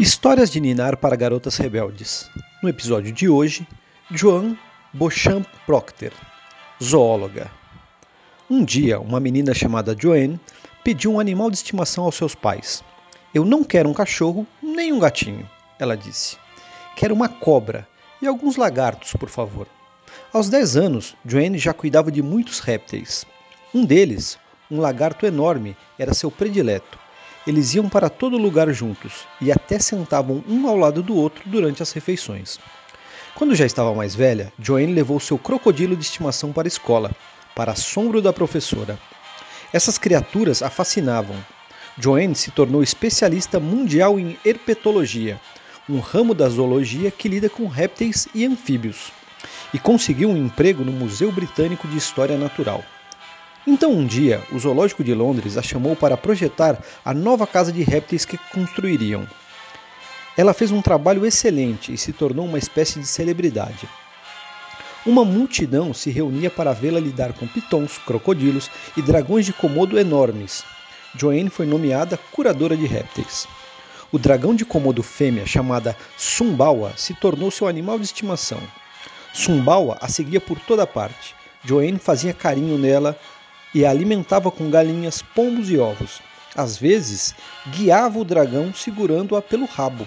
Histórias de Ninar para Garotas Rebeldes. No episódio de hoje, Joan Beauchamp Procter, zoóloga. Um dia, uma menina chamada Joanne pediu um animal de estimação aos seus pais. Eu não quero um cachorro nem um gatinho, ela disse. Quero uma cobra e alguns lagartos, por favor. Aos 10 anos, Joanne já cuidava de muitos répteis. Um deles, um lagarto enorme, era seu predileto eles iam para todo lugar juntos e até sentavam um ao lado do outro durante as refeições. Quando já estava mais velha, Joanne levou seu crocodilo de estimação para a escola, para assombro da professora. Essas criaturas a fascinavam. Joanne se tornou especialista mundial em herpetologia, um ramo da zoologia que lida com répteis e anfíbios, e conseguiu um emprego no Museu Britânico de História Natural. Então um dia, o Zoológico de Londres a chamou para projetar a nova casa de répteis que construiriam. Ela fez um trabalho excelente e se tornou uma espécie de celebridade. Uma multidão se reunia para vê-la lidar com pitons, crocodilos e dragões de Komodo enormes. Joanne foi nomeada curadora de répteis. O dragão de Komodo fêmea, chamada Sumbawa, se tornou seu animal de estimação. Sumbawa a seguia por toda parte. Joanne fazia carinho nela, e a alimentava com galinhas, pombos e ovos. Às vezes, guiava o dragão segurando-a pelo rabo.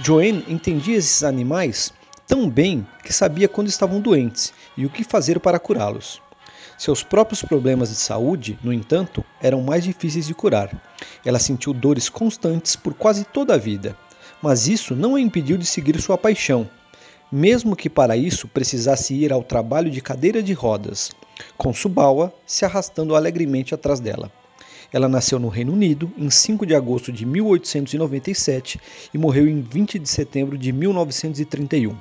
Joanne entendia esses animais tão bem que sabia quando estavam doentes e o que fazer para curá-los. Seus próprios problemas de saúde, no entanto, eram mais difíceis de curar. Ela sentiu dores constantes por quase toda a vida, mas isso não a impediu de seguir sua paixão, mesmo que para isso precisasse ir ao trabalho de cadeira de rodas, com Subawa se arrastando alegremente atrás dela. Ela nasceu no Reino Unido em 5 de agosto de 1897 e morreu em 20 de setembro de 1931.